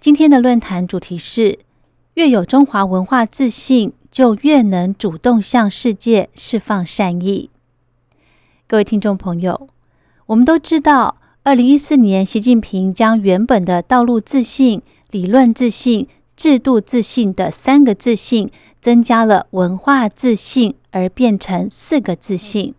今天的论坛主题是：越有中华文化自信，就越能主动向世界释放善意。各位听众朋友，我们都知道，二零一四年习近平将原本的道路自信、理论自信、制度自信的三个自信，增加了文化自信，而变成四个自信。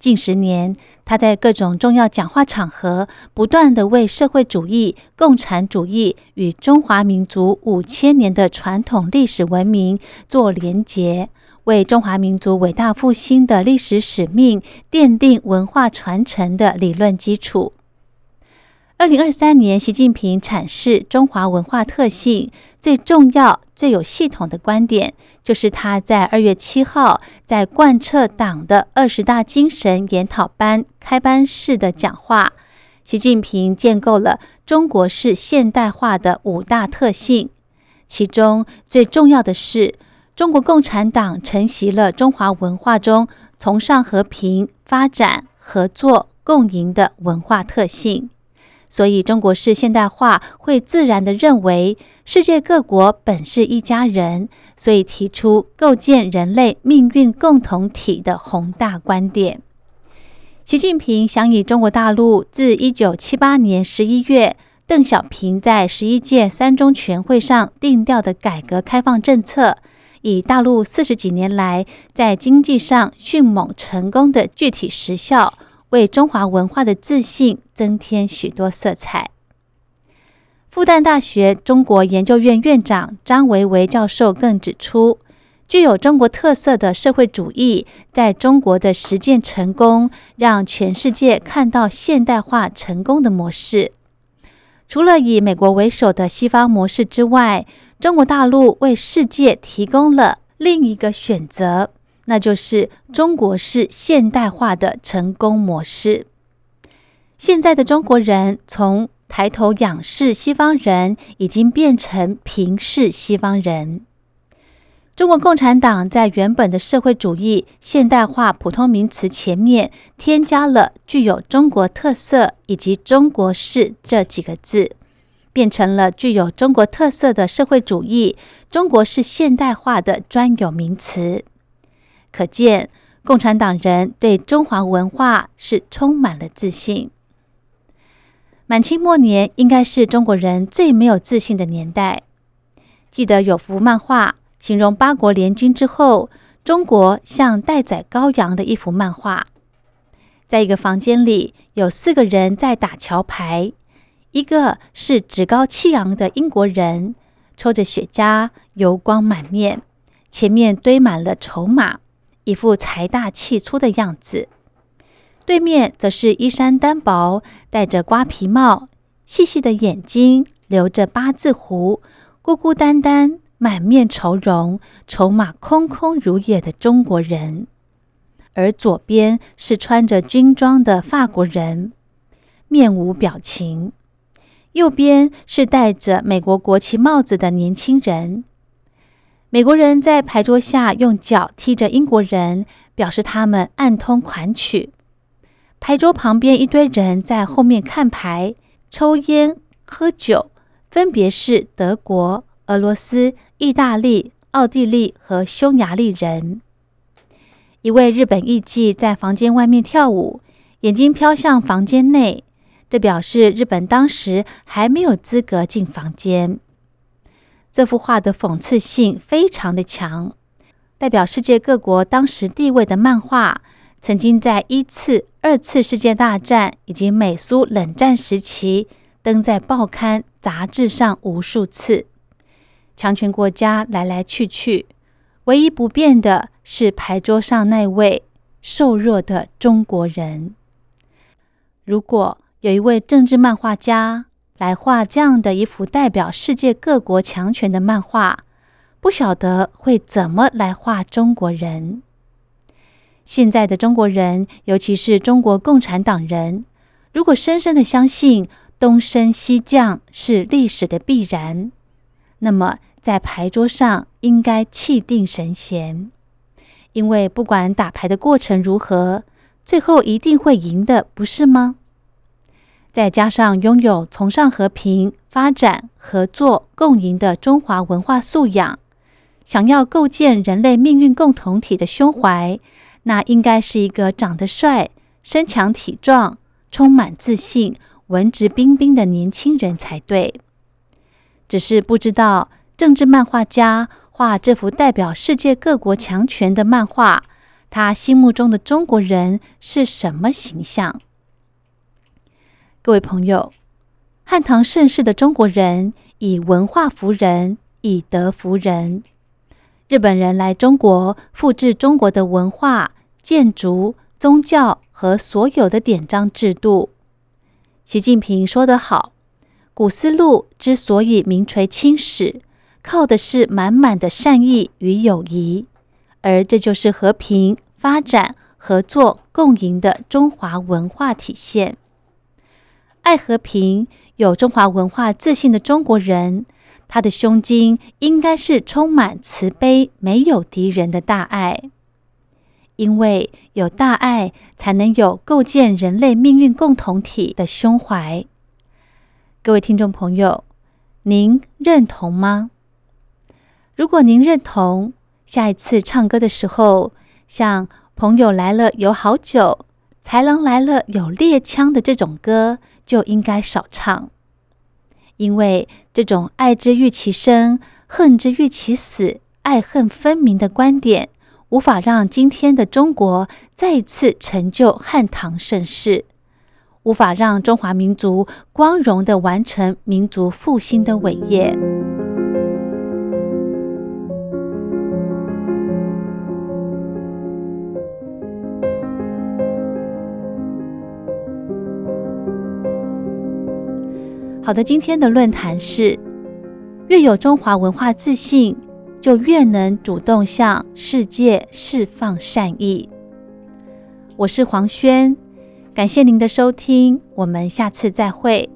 近十年，他在各种重要讲话场合，不断的为社会主义、共产主义与中华民族五千年的传统历史文明做连结，为中华民族伟大复兴的历史使命奠定文化传承的理论基础。二零二三年，习近平阐释中华文化特性最重要、最有系统的观点，就是他在二月七号在贯彻党的二十大精神研讨班开班式的讲话。习近平建构了中国式现代化的五大特性，其中最重要的是，中国共产党承袭了中华文化中崇尚和平、发展、合作、共赢的文化特性。所以，中国式现代化会自然的认为世界各国本是一家人，所以提出构建人类命运共同体的宏大观点。习近平想以中国大陆自一九七八年十一月邓小平在十一届三中全会上定调的改革开放政策，以大陆四十几年来在经济上迅猛成功的具体实效。为中华文化的自信增添许多色彩。复旦大学中国研究院院长张维维教授更指出，具有中国特色的社会主义在中国的实践成功，让全世界看到现代化成功的模式。除了以美国为首的西方模式之外，中国大陆为世界提供了另一个选择。那就是中国式现代化的成功模式。现在的中国人从抬头仰视西方人，已经变成平视西方人。中国共产党在原本的社会主义现代化普通名词前面，添加了具有中国特色以及中国式这几个字，变成了具有中国特色的社会主义中国式现代化的专有名词。可见，共产党人对中华文化是充满了自信。满清末年应该是中国人最没有自信的年代。记得有幅漫画，形容八国联军之后，中国像待宰羔羊的一幅漫画。在一个房间里，有四个人在打桥牌，一个是趾高气扬的英国人，抽着雪茄，油光满面，前面堆满了筹码。一副财大气粗的样子，对面则是衣衫单薄、戴着瓜皮帽、细细的眼睛、留着八字胡、孤孤单单、满面愁容、筹码空空如也的中国人；而左边是穿着军装的法国人，面无表情；右边是戴着美国国旗帽子的年轻人。美国人在牌桌下用脚踢着英国人，表示他们暗通款曲。牌桌旁边一堆人在后面看牌、抽烟、喝酒，分别是德国、俄罗斯、意大利、奥地利和匈牙利人。一位日本艺妓在房间外面跳舞，眼睛飘向房间内，这表示日本当时还没有资格进房间。这幅画的讽刺性非常的强，代表世界各国当时地位的漫画，曾经在一次、二次世界大战以及美苏冷战时期登在报刊杂志上无数次。强权国家来来去去，唯一不变的是牌桌上那位瘦弱的中国人。如果有一位政治漫画家，来画这样的一幅代表世界各国强权的漫画，不晓得会怎么来画中国人。现在的中国人，尤其是中国共产党人，如果深深的相信东升西降是历史的必然，那么在牌桌上应该气定神闲，因为不管打牌的过程如何，最后一定会赢的，不是吗？再加上拥有崇尚和平、发展、合作、共赢的中华文化素养，想要构建人类命运共同体的胸怀，那应该是一个长得帅、身强体壮、充满自信、文质彬彬的年轻人才对。只是不知道政治漫画家画这幅代表世界各国强权的漫画，他心目中的中国人是什么形象？各位朋友，汉唐盛世的中国人以文化服人，以德服人。日本人来中国，复制中国的文化、建筑、宗教和所有的典章制度。习近平说得好：“古丝路之所以名垂青史，靠的是满满的善意与友谊，而这就是和平、发展、合作、共赢的中华文化体现。”爱和平、有中华文化自信的中国人，他的胸襟应该是充满慈悲、没有敌人的大爱。因为有大爱，才能有构建人类命运共同体的胸怀。各位听众朋友，您认同吗？如果您认同，下一次唱歌的时候，像《朋友来了有好酒》。豺狼来了，有猎枪的这种歌就应该少唱，因为这种爱之欲其生，恨之欲其死，爱恨分明的观点，无法让今天的中国再次成就汉唐盛世，无法让中华民族光荣的完成民族复兴的伟业。好的，今天的论坛是：越有中华文化自信，就越能主动向世界释放善意。我是黄轩，感谢您的收听，我们下次再会。